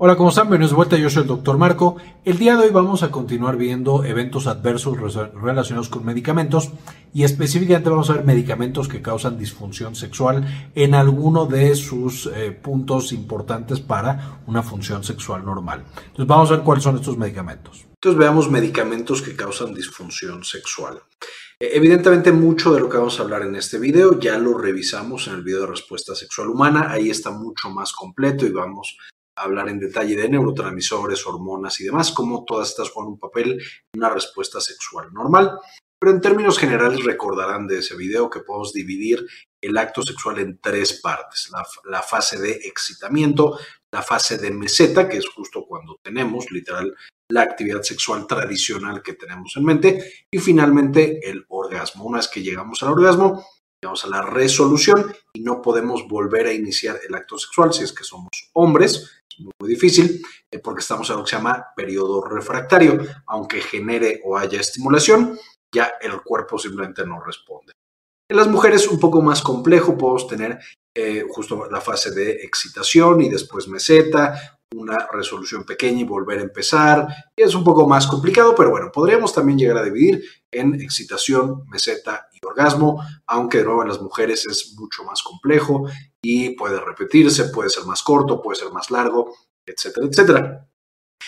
Hola, ¿cómo están? Bienvenidos de vuelta, yo soy el doctor Marco. El día de hoy vamos a continuar viendo eventos adversos relacionados con medicamentos y específicamente vamos a ver medicamentos que causan disfunción sexual en alguno de sus eh, puntos importantes para una función sexual normal. Entonces vamos a ver cuáles son estos medicamentos. Entonces veamos medicamentos que causan disfunción sexual. Eh, evidentemente mucho de lo que vamos a hablar en este video ya lo revisamos en el video de respuesta sexual humana, ahí está mucho más completo y vamos hablar en detalle de neurotransmisores, hormonas y demás, cómo todas estas juegan un papel en una respuesta sexual normal. Pero en términos generales recordarán de ese video que podemos dividir el acto sexual en tres partes. La, la, fase de excitamiento, la fase de meseta, que es justo cuando tenemos literal la actividad sexual tradicional que tenemos en mente, y finalmente el orgasmo. Una vez que llegamos al orgasmo, llegamos a la resolución y no podemos volver a iniciar el acto sexual si es que somos hombres muy, difícil eh, porque estamos en lo que se llama periodo refractario. Aunque genere o haya estimulación, ya el cuerpo simplemente no responde. En las mujeres un poco más complejo, podemos tener eh, justo la fase de excitación y después meseta, una resolución pequeña y volver a empezar. Es un poco más complicado, pero bueno, podríamos también llegar a dividir en excitación, meseta y orgasmo, aunque de nuevo en las mujeres es mucho más complejo y puede repetirse, puede ser más corto, puede ser más largo, etcétera, etcétera.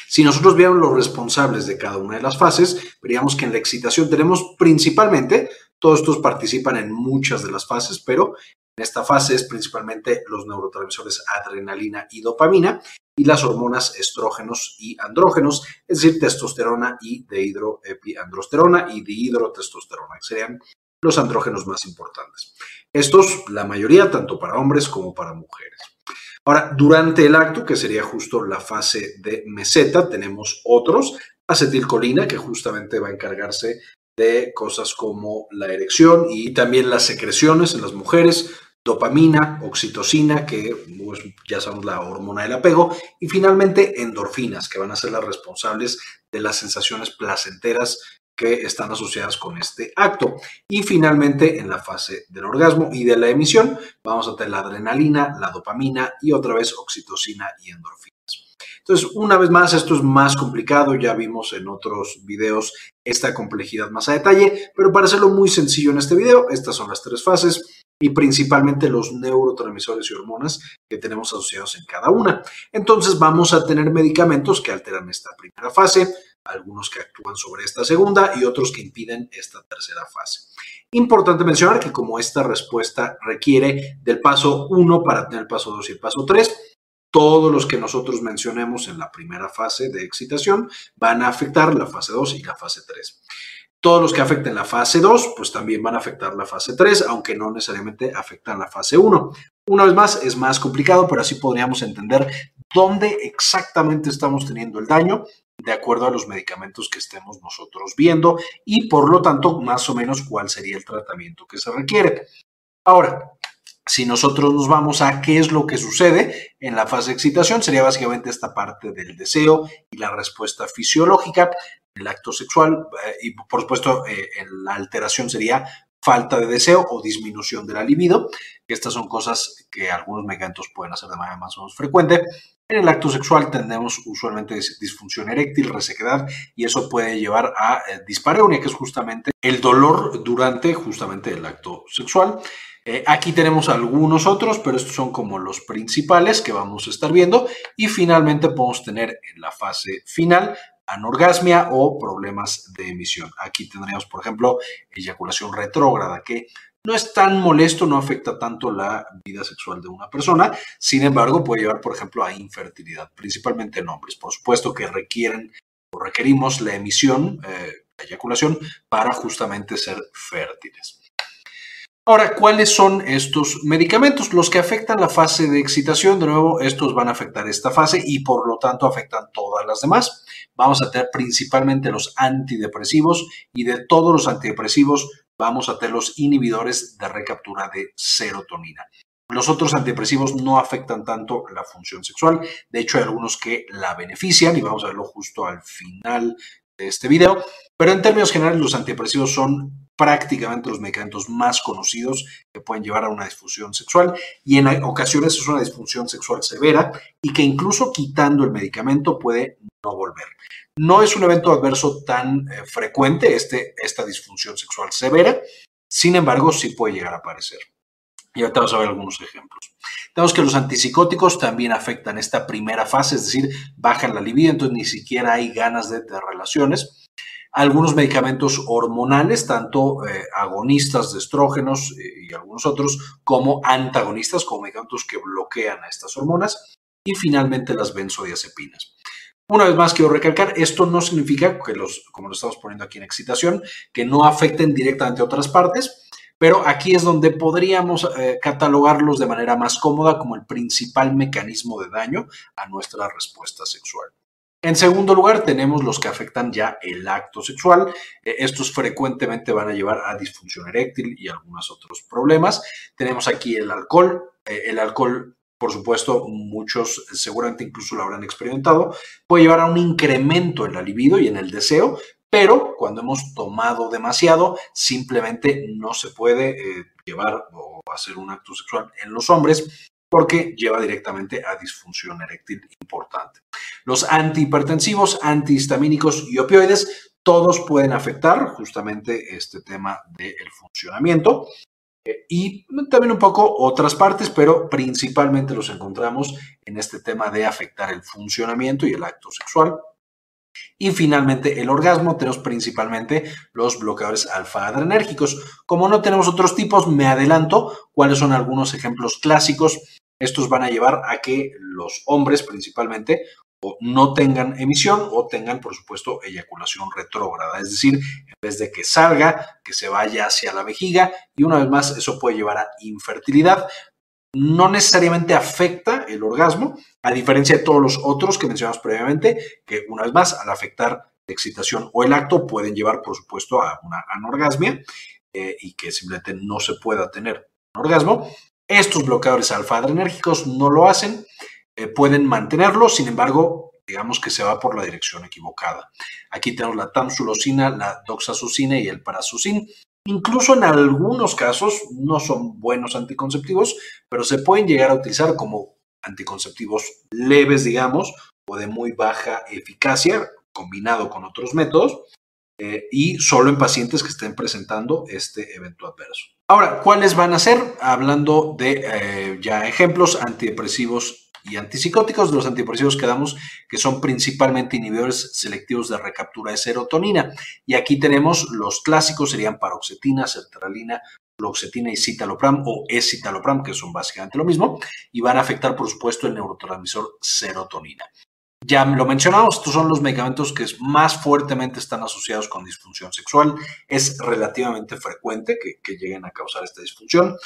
Si nosotros viéramos los responsables de cada una de las fases, veríamos que en la excitación tenemos principalmente, todos estos participan en muchas de las fases, pero en esta fase es principalmente los neurotransmisores adrenalina y dopamina y las hormonas estrógenos y andrógenos, es decir, testosterona y dehidroepiandrosterona y dihidrotestosterona, que serían los andrógenos más importantes. Estos, la mayoría, tanto para hombres como para mujeres. Ahora, durante el acto, que sería justo la fase de meseta, tenemos otros, acetilcolina, que justamente va a encargarse de cosas como la erección y también las secreciones en las mujeres, dopamina, oxitocina, que pues, ya sabemos la hormona del apego, y finalmente endorfinas, que van a ser las responsables de las sensaciones placenteras que están asociadas con este acto. Y finalmente, en la fase del orgasmo y de la emisión, vamos a tener la adrenalina, la dopamina y otra vez oxitocina y endorfinas. Entonces, una vez más, esto es más complicado, ya vimos en otros videos esta complejidad más a detalle, pero para hacerlo muy sencillo en este video, estas son las tres fases y principalmente los neurotransmisores y hormonas que tenemos asociados en cada una. Entonces vamos a tener medicamentos que alteran esta primera fase, algunos que actúan sobre esta segunda y otros que impiden esta tercera fase. Importante mencionar que como esta respuesta requiere del paso 1 para tener el paso 2 y el paso 3, todos los que nosotros mencionemos en la primera fase de excitación van a afectar la fase 2 y la fase 3. Todos los que afecten la fase 2, pues también van a afectar la fase 3, aunque no necesariamente afectan la fase 1. Una vez más, es más complicado, pero así podríamos entender dónde exactamente estamos teniendo el daño de acuerdo a los medicamentos que estemos nosotros viendo y por lo tanto más o menos cuál sería el tratamiento que se requiere. Ahora, si nosotros nos vamos a qué es lo que sucede en la fase de excitación, sería básicamente esta parte del deseo y la respuesta fisiológica, el acto sexual eh, y por supuesto eh, la alteración sería falta de deseo o disminución de la libido. Estas son cosas que algunos medicamentos pueden hacer de manera más o menos frecuente. En el acto sexual tenemos usualmente disfunción eréctil, resequedad y eso puede llevar a eh, dispareunia, que es justamente el dolor durante justamente el acto sexual. Aquí tenemos algunos otros, pero estos son como los principales que vamos a estar viendo. Y finalmente podemos tener en la fase final anorgasmia o problemas de emisión. Aquí tendríamos, por ejemplo, eyaculación retrógrada, que no es tan molesto, no afecta tanto la vida sexual de una persona, sin embargo puede llevar, por ejemplo, a infertilidad, principalmente en hombres. Por supuesto que requieren o requerimos la emisión, eh, la eyaculación, para justamente ser fértiles. Ahora, ¿cuáles son estos medicamentos? Los que afectan la fase de excitación, de nuevo, estos van a afectar esta fase y por lo tanto afectan todas las demás. Vamos a tener principalmente los antidepresivos y de todos los antidepresivos vamos a tener los inhibidores de recaptura de serotonina. Los otros antidepresivos no afectan tanto la función sexual, de hecho hay algunos que la benefician y vamos a verlo justo al final de este video, pero en términos generales los antidepresivos son prácticamente los medicamentos más conocidos que pueden llevar a una disfunción sexual y en ocasiones es una disfunción sexual severa y que incluso quitando el medicamento puede no volver. No es un evento adverso tan eh, frecuente este, esta disfunción sexual severa, sin embargo sí puede llegar a aparecer. Y ahorita vamos a ver algunos ejemplos. Tenemos que los antipsicóticos también afectan esta primera fase, es decir, bajan la libido, entonces ni siquiera hay ganas de, de relaciones algunos medicamentos hormonales, tanto eh, agonistas de estrógenos eh, y algunos otros, como antagonistas, como medicamentos que bloquean a estas hormonas, y finalmente las benzodiazepinas. Una vez más quiero recalcar, esto no significa que los, como lo estamos poniendo aquí en excitación, que no afecten directamente a otras partes, pero aquí es donde podríamos eh, catalogarlos de manera más cómoda como el principal mecanismo de daño a nuestra respuesta sexual. En segundo lugar, tenemos los que afectan ya el acto sexual. Eh, estos frecuentemente van a llevar a disfunción eréctil y algunos otros problemas. Tenemos aquí el alcohol. Eh, el alcohol, por supuesto, muchos seguramente incluso lo habrán experimentado, puede llevar a un incremento en la libido y en el deseo, pero cuando hemos tomado demasiado, simplemente no se puede eh, llevar o hacer un acto sexual en los hombres porque lleva directamente a disfunción eréctil importante. Los antihipertensivos, antihistamínicos y opioides, todos pueden afectar justamente este tema del funcionamiento. Eh, y también un poco otras partes, pero principalmente los encontramos en este tema de afectar el funcionamiento y el acto sexual. Y finalmente, el orgasmo, tenemos principalmente los bloqueadores alfa-adrenérgicos. Como no tenemos otros tipos, me adelanto cuáles son algunos ejemplos clásicos. Estos van a llevar a que los hombres principalmente o no tengan emisión o tengan, por supuesto, eyaculación retrógrada. Es decir, en vez de que salga, que se vaya hacia la vejiga y una vez más eso puede llevar a infertilidad. No necesariamente afecta el orgasmo, a diferencia de todos los otros que mencionamos previamente, que una vez más, al afectar la excitación o el acto, pueden llevar, por supuesto, a una anorgasmia eh, y que simplemente no se pueda tener un orgasmo. Estos bloqueadores alfa-adrenérgicos no lo hacen eh, pueden mantenerlo, sin embargo, digamos que se va por la dirección equivocada. Aquí tenemos la tamsulosina, la doxazucina y el parazucin. Incluso en algunos casos no son buenos anticonceptivos, pero se pueden llegar a utilizar como anticonceptivos leves, digamos, o de muy baja eficacia, combinado con otros métodos, eh, y solo en pacientes que estén presentando este evento adverso. Ahora, ¿cuáles van a ser? Hablando de eh, ya ejemplos, antidepresivos y antipsicóticos. De los antidepresivos que damos, que son principalmente inhibidores selectivos de recaptura de serotonina. Y aquí tenemos los clásicos, serían paroxetina, sertralina, fluoxetina y citalopram o escitalopram, que son básicamente lo mismo, y van a afectar, por supuesto, el neurotransmisor serotonina. Ya lo mencionamos, estos son los medicamentos que más fuertemente están asociados con disfunción sexual. Es relativamente frecuente que lleguen a causar esta disfunción.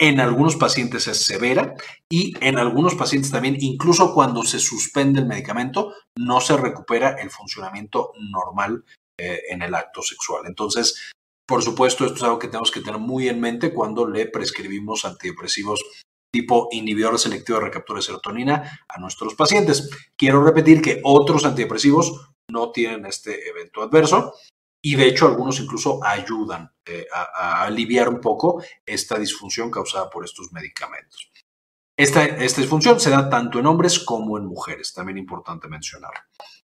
En algunos pacientes es severa y en algunos pacientes también, incluso cuando se suspende el medicamento, no se recupera el funcionamiento normal eh, en el acto sexual. Entonces, por supuesto, esto es algo que tenemos que tener muy en mente cuando le prescribimos antidepresivos tipo inhibidor selectivo de recaptura de serotonina a nuestros pacientes. Quiero repetir que otros antidepresivos no tienen este evento adverso y de hecho algunos incluso ayudan eh, a, aliviar un poco esta disfunción causada por estos medicamentos. Esta, esta, disfunción se da tanto en hombres como en mujeres, también importante mencionar.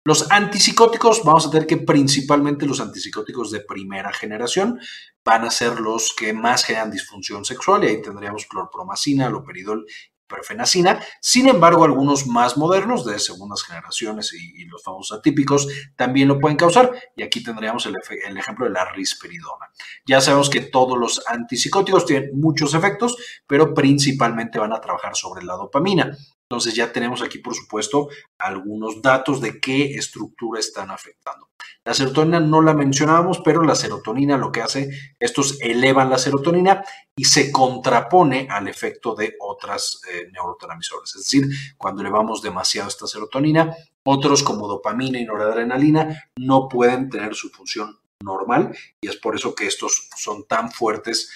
Los antipsicóticos, vamos a tener que principalmente los antipsicóticos de primera generación van a ser los que más generan disfunción sexual y ahí tendríamos clorpromacina, loperidol perfenacina. Sin embargo, algunos más modernos de segundas generaciones y, los famosos atípicos también lo pueden causar. Y aquí tendríamos el, el, ejemplo de la risperidona. Ya sabemos que todos los antipsicóticos tienen muchos efectos, pero principalmente van a trabajar sobre la dopamina. Entonces ya tenemos aquí, por supuesto, algunos datos de qué estructura están afectando. La serotonina no la mencionábamos, pero la serotonina lo que hace, estos elevan la serotonina y se contrapone al efecto de otras eh, neurotransmisores. Es decir, cuando elevamos demasiado esta serotonina, otros como dopamina y noradrenalina no pueden tener su función normal y es por eso que estos son tan fuertes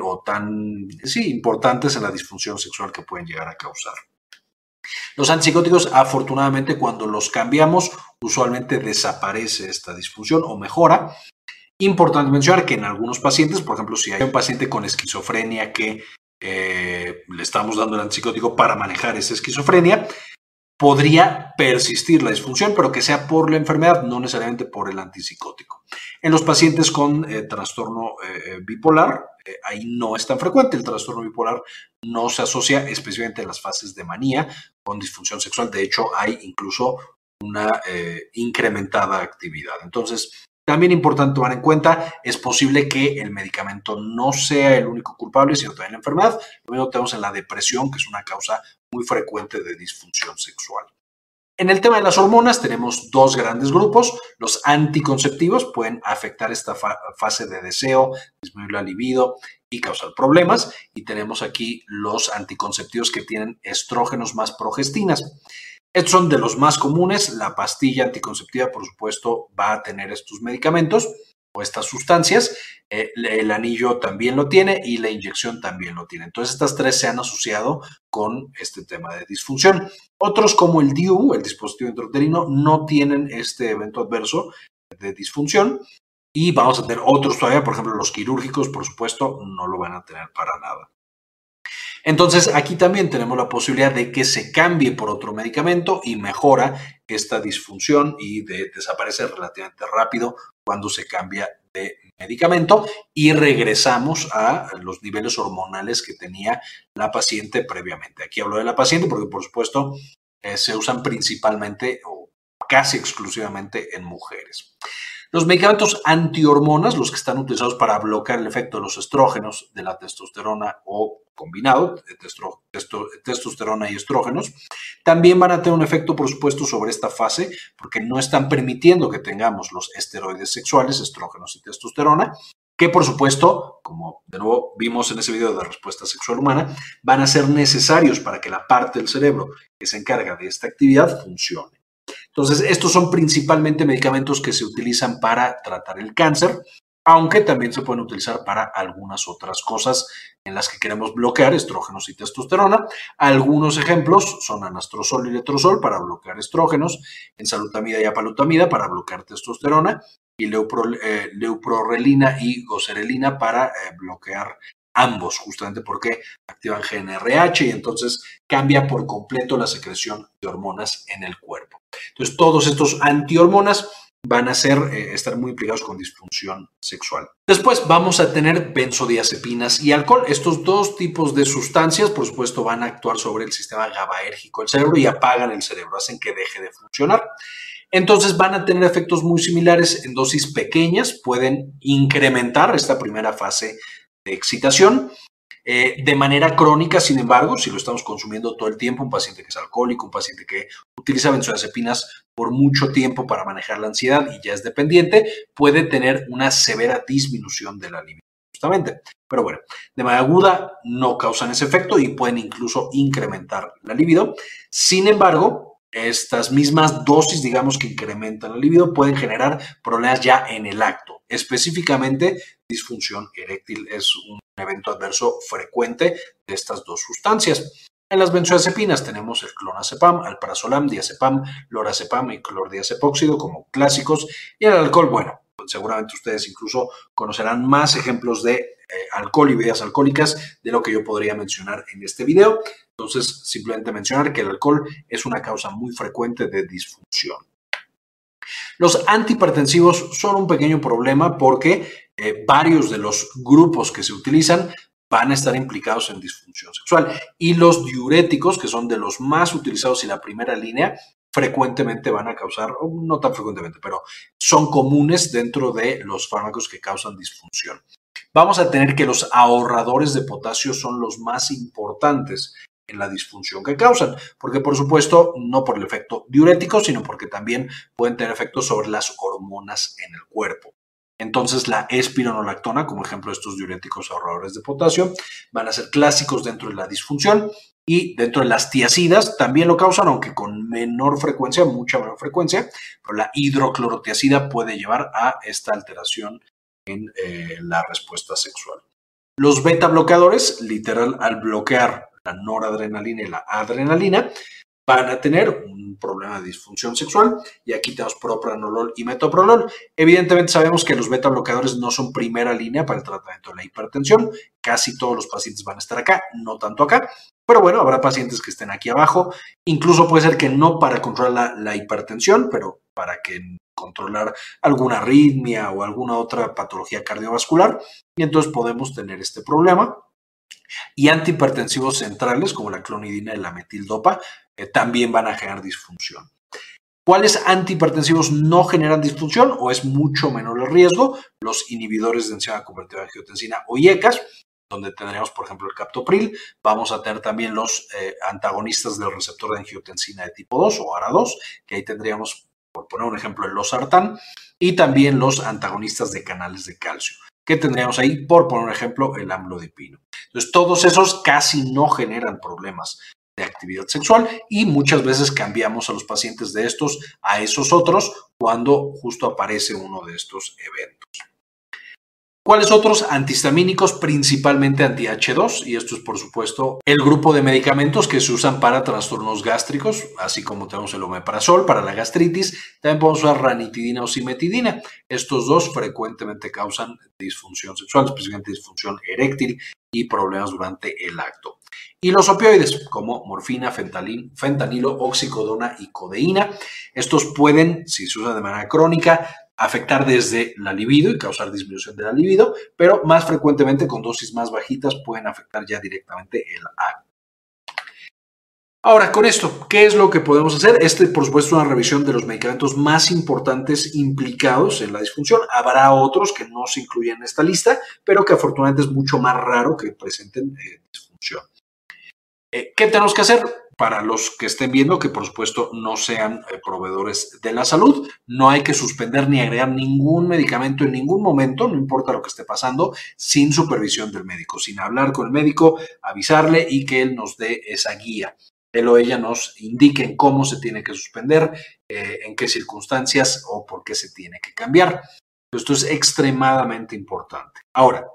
o tan sí, importantes en la disfunción sexual que pueden llegar a causar. Los antipsicóticos, afortunadamente, cuando los cambiamos, usualmente desaparece esta disfunción o mejora. Importante mencionar que en algunos pacientes, por ejemplo, si hay un paciente con esquizofrenia que eh, le estamos dando el antipsicótico para manejar esa esquizofrenia, podría persistir la disfunción, pero que sea por la enfermedad, no necesariamente por el antipsicótico. En los pacientes con eh, trastorno eh, bipolar, ahí no es tan frecuente. El trastorno bipolar no se asocia especialmente en las fases de manía con disfunción sexual. De hecho, hay incluso una incrementada actividad. Entonces, también importante tomar en cuenta, es posible que el medicamento no sea el único culpable, sino también la enfermedad. Lo mismo tenemos en la depresión, que es una causa muy frecuente de disfunción sexual. En el tema de las hormonas tenemos dos grandes grupos. Los anticonceptivos pueden afectar esta fase de deseo, disminuir la libido y causar problemas. Y tenemos aquí los anticonceptivos que tienen estrógenos más progestinas. Estos son de los más comunes. La pastilla anticonceptiva, por supuesto, va a tener estos medicamentos o estas sustancias. Eh, el anillo también lo tiene y la inyección también lo tiene. Entonces, estas tres se han asociado con este tema de disfunción. Otros, como el DIU, el dispositivo intrauterino, no tienen este evento adverso de disfunción. Y vamos a tener otros todavía, por ejemplo, los quirúrgicos, por supuesto, no lo van a tener para nada. Entonces, aquí también tenemos la posibilidad de que se cambie por otro medicamento y mejora esta disfunción y desaparece relativamente rápido cuando se cambia de medicamento y regresamos a los niveles hormonales que tenía la paciente previamente. Aquí hablo de la paciente porque, por supuesto, eh, se usan principalmente o casi exclusivamente en mujeres. Los medicamentos antihormonas, los que están utilizados para bloquear el efecto de los estrógenos, de la testosterona o combinado, de testosterona y estrógenos, también van a tener un efecto, por supuesto, sobre esta fase, porque no están permitiendo que tengamos los esteroides sexuales, estrógenos y testosterona, que por supuesto, como de nuevo vimos en ese video de respuesta sexual humana, van a ser necesarios para que la parte del cerebro que se encarga de esta actividad funcione. Entonces, estos son principalmente medicamentos que se utilizan para tratar el cáncer, aunque también se pueden utilizar para algunas otras cosas en las que queremos bloquear estrógenos y testosterona. Algunos ejemplos son anastrozol y letrozol para bloquear estrógenos, ensalutamida y apalutamida para bloquear testosterona y eh, leuprorelina y goserelina para eh, bloquear ambos, justamente porque activan GNRH y entonces cambia por completo la secreción de hormonas en el cuerpo. Entonces, todos estos antihormonas van a ser, eh, estar muy implicados con disfunción sexual. Después vamos a tener benzodiazepinas y alcohol. Estos dos tipos de sustancias, por supuesto, van a actuar sobre el sistema GABAérgico del cerebro y apagan el cerebro, hacen que deje de funcionar. Entonces van a tener efectos muy similares en dosis pequeñas, pueden incrementar esta primera fase de excitación eh, de manera crónica, sin embargo, si lo estamos consumiendo todo el tiempo, un paciente que es alcohólico, un paciente que utiliza benzodiazepinas por mucho tiempo para manejar la ansiedad y ya es dependiente, puede tener una severa disminución de la libido, justamente. Pero bueno, de manera aguda no causan ese efecto y pueden incluso incrementar la libido. Sin embargo, estas mismas dosis, digamos, que incrementan la libido, pueden generar problemas ya en el acto. Específicamente, disfunción eréctil es un evento adverso frecuente de estas dos sustancias. En las benzodiazepinas tenemos el clonazepam, alprazolam, diazepam, lorazepam y clordiazepóxido como clásicos. Y el alcohol, bueno, pues seguramente ustedes incluso conocerán más ejemplos de eh, alcohol y bebidas alcohólicas de lo que yo podría mencionar en este video. Entonces, simplemente mencionar que el alcohol es una causa muy frecuente de disfunción. Los antihipertensivos son un pequeño problema porque eh, varios de los grupos que se utilizan van a estar implicados en disfunción sexual. Y los diuréticos, que son de los más utilizados en la primera línea, frecuentemente van a causar, no tan frecuentemente, pero son comunes dentro de los fármacos que causan disfunción. Vamos a tener que los ahorradores de potasio son los más importantes en la disfunción que causan, porque por supuesto no por el efecto diurético, sino porque también pueden tener efectos sobre las hormonas en el cuerpo. Entonces, la espironolactona, como ejemplo de estos diuréticos ahorradores de potasio, van a ser clásicos dentro de la disfunción y dentro de las tiacidas también lo causan, aunque con menor frecuencia, mucha menor frecuencia, pero la hidroclorotiacida puede llevar a esta alteración en eh, la respuesta sexual. Los beta bloqueadores, literal, al bloquear la noradrenalina y la adrenalina, van a tener un problema de disfunción sexual y aquí tenemos propranolol y metoprolol. Evidentemente sabemos que los beta bloqueadores no son primera línea para el tratamiento de la hipertensión, casi todos los pacientes van a estar acá, no tanto acá, pero bueno, habrá pacientes que estén aquí abajo, incluso puede ser que no para controlar la, la hipertensión, pero para que controlar alguna arritmia o alguna otra patología cardiovascular y entonces podemos tener este problema. Y antihipertensivos centrales como la clonidina y la metildopa también van a generar disfunción. ¿Cuáles antihipertensivos no generan disfunción o es mucho menor el riesgo? Los inhibidores de enzima convertida de angiotensina o IECAS, donde tendríamos, por ejemplo, el captopril. Vamos a tener también los eh, antagonistas del receptor de angiotensina de tipo 2 o ARA2, que ahí tendríamos por poner un ejemplo, el losartán, y también los antagonistas de canales de calcio. que tendríamos ahí? Por poner un ejemplo, el amlodipino. Entonces, todos esos casi no generan problemas de actividad sexual y muchas veces cambiamos a los pacientes de estos a esos otros cuando justo aparece uno de estos eventos. ¿Cuáles otros antihistamínicos? Principalmente anti-H2, y esto es por supuesto el grupo de medicamentos que se usan para trastornos gástricos, así como tenemos el omeprazol para la gastritis, también podemos usar ranitidina o simetidina. Estos dos frecuentemente causan disfunción sexual, especialmente disfunción eréctil y problemas durante el acto. Y los opioides, como morfina, fentanilo, oxicodona y codeína. Estos pueden, si se usan de manera crónica, afectar desde la libido y causar disminución de la libido, pero más frecuentemente con dosis más bajitas pueden afectar ya directamente el acto. Ahora, con esto, ¿qué es lo que podemos hacer? Este, por supuesto, es una revisión de los medicamentos más importantes implicados en la disfunción. Habrá otros que no se incluyen en esta lista, pero que afortunadamente es mucho más raro que presenten eh, disfunción. Eh, ¿Qué tenemos que hacer? Para los que estén viendo, que por supuesto no sean eh, proveedores de la salud, no hay que suspender ni agregar ningún medicamento en ningún momento, no importa lo que esté pasando, sin supervisión del médico, sin hablar con el médico, avisarle y que él nos dé esa guía. Él o ella nos indiquen cómo se tiene que suspender, eh, en qué circunstancias o por qué se tiene que cambiar. Esto es extremadamente importante. Ahora,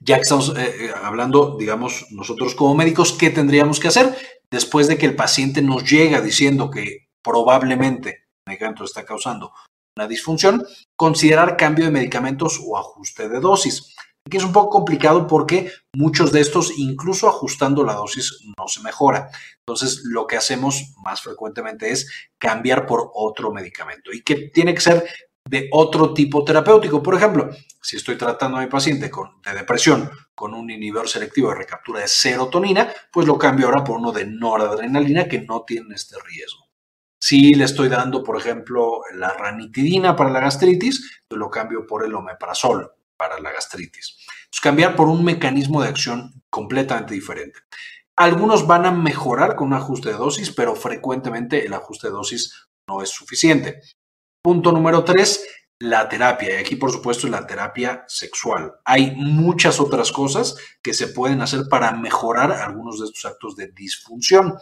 ya que estamos eh, hablando, digamos, nosotros como médicos, ¿qué tendríamos que hacer? Después de que el paciente nos llega diciendo que probablemente el medicamento está causando una disfunción, considerar cambio de medicamentos o ajuste de dosis. Aquí es un poco complicado porque muchos de estos, incluso ajustando la dosis, no se mejora. Entonces, lo que hacemos más frecuentemente es cambiar por otro medicamento y que tiene que ser de otro tipo terapéutico. Por ejemplo, si estoy tratando a mi paciente con, de depresión con un inhibidor selectivo de recaptura de serotonina, pues lo cambio ahora por uno de noradrenalina que no tiene este riesgo. Si le estoy dando, por ejemplo, la ranitidina para la gastritis, lo cambio por el omeprazol para la gastritis. Entonces, cambiar por un mecanismo de acción completamente diferente. Algunos van a mejorar con un ajuste de dosis, pero frecuentemente el ajuste de dosis no es suficiente. Punto número tres, la terapia. Y aquí, por supuesto, la terapia sexual. Hay muchas otras cosas que se pueden hacer para mejorar algunos de estos actos de disfunción.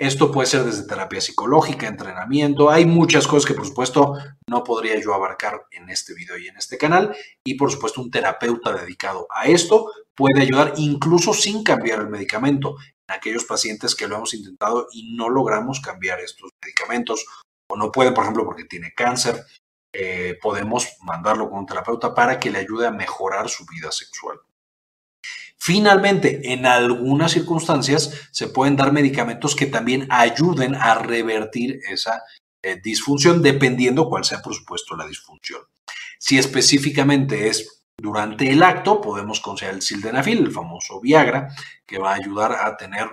Esto puede ser desde terapia psicológica, entrenamiento. Hay muchas cosas que, por supuesto, no podría yo abarcar en este video y en este canal. Y, por supuesto, un terapeuta dedicado a esto puede ayudar incluso sin cambiar el medicamento en aquellos pacientes que lo hemos intentado y no logramos cambiar estos medicamentos o no puede, por ejemplo, porque tiene cáncer, eh, podemos mandarlo con un terapeuta para que le ayude a mejorar su vida sexual. Finalmente, en algunas circunstancias se pueden dar medicamentos que también ayuden a revertir esa eh, disfunción, dependiendo cuál sea, por supuesto, la disfunción. Si específicamente es durante el acto, podemos considerar el sildenafil, el famoso Viagra, que va a ayudar a tener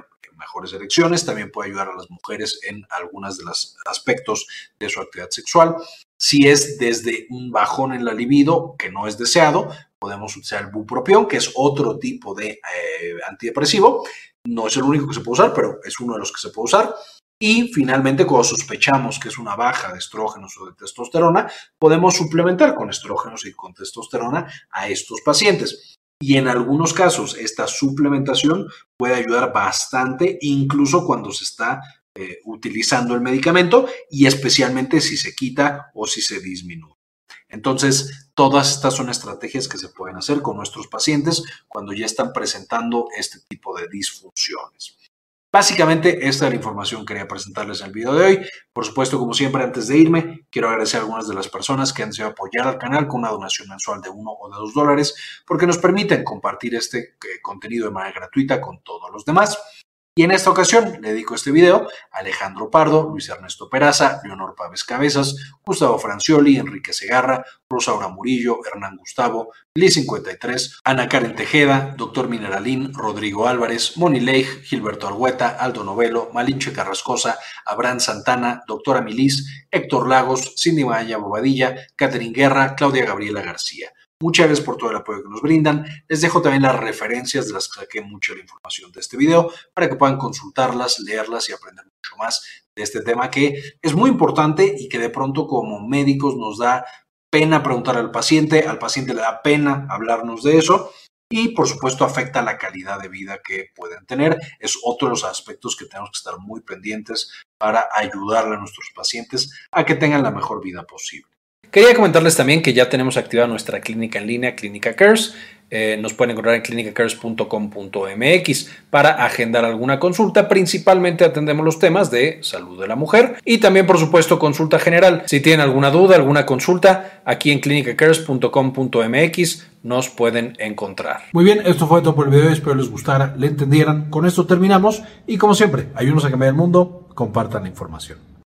mejores erecciones, también puede ayudar a las mujeres en algunos de los aspectos de su actividad sexual. Si es desde un bajón en la libido que no es deseado, podemos utilizar el bupropión, que es otro tipo de eh, antidepresivo. No es el único que se puede usar, pero es uno de los que se puede usar. Y finalmente, cuando sospechamos que es una baja de estrógenos o de testosterona, podemos suplementar con estrógenos y con testosterona a estos pacientes. Y en algunos casos esta suplementación puede ayudar bastante, incluso cuando se está eh, utilizando el medicamento y especialmente si se quita o si se disminuye. Entonces, todas estas son estrategias que se pueden hacer con nuestros pacientes cuando ya están presentando este tipo de disfunciones. Básicamente, esta es la información que quería presentarles en el video de hoy. Por supuesto, como siempre, antes de irme, quiero agradecer a algunas de las personas que han decidido apoyar al canal con una donación mensual de uno o de dos dólares, porque nos permiten compartir este eh, contenido de manera gratuita con todos los demás. Y en esta ocasión le dedico este video a Alejandro Pardo, Luis Ernesto Peraza, Leonor Pávez Cabezas, Gustavo Francioli, Enrique Segarra, Rosaura Murillo, Hernán Gustavo, Liz 53, Ana Karen Tejeda, Doctor Mineralín, Rodrigo Álvarez, Moni Leigh, Gilberto Argueta, Aldo Novelo, Malinche Carrascosa, Abraham Santana, Doctora Milis, Héctor Lagos, Cindy Maya Bobadilla, Catherine Guerra, Claudia Gabriela García. Muchas gracias por todo el apoyo que nos brindan. Les dejo también las referencias de las que saqué mucha la información de este video para que puedan consultarlas, leerlas y aprender mucho más de este tema que es muy importante y que de pronto como médicos nos da pena preguntar al paciente, al paciente le da pena hablarnos de eso y por supuesto afecta la calidad de vida que pueden tener. Es otro de los aspectos que tenemos que estar muy pendientes para ayudarle a nuestros pacientes a que tengan la mejor vida posible. Quería comentarles también que ya tenemos activada nuestra clínica en línea, Clínica Cares. Eh, nos pueden encontrar en clinicacares.com.mx para agendar alguna consulta. Principalmente atendemos los temas de salud de la mujer y también, por supuesto, consulta general. Si tienen alguna duda, alguna consulta, aquí en clinicacares.com.mx nos pueden encontrar. Muy bien, esto fue todo por el video. Espero les gustara, le entendieran. Con esto terminamos y, como siempre, ayúdenos a cambiar el mundo. Compartan la información.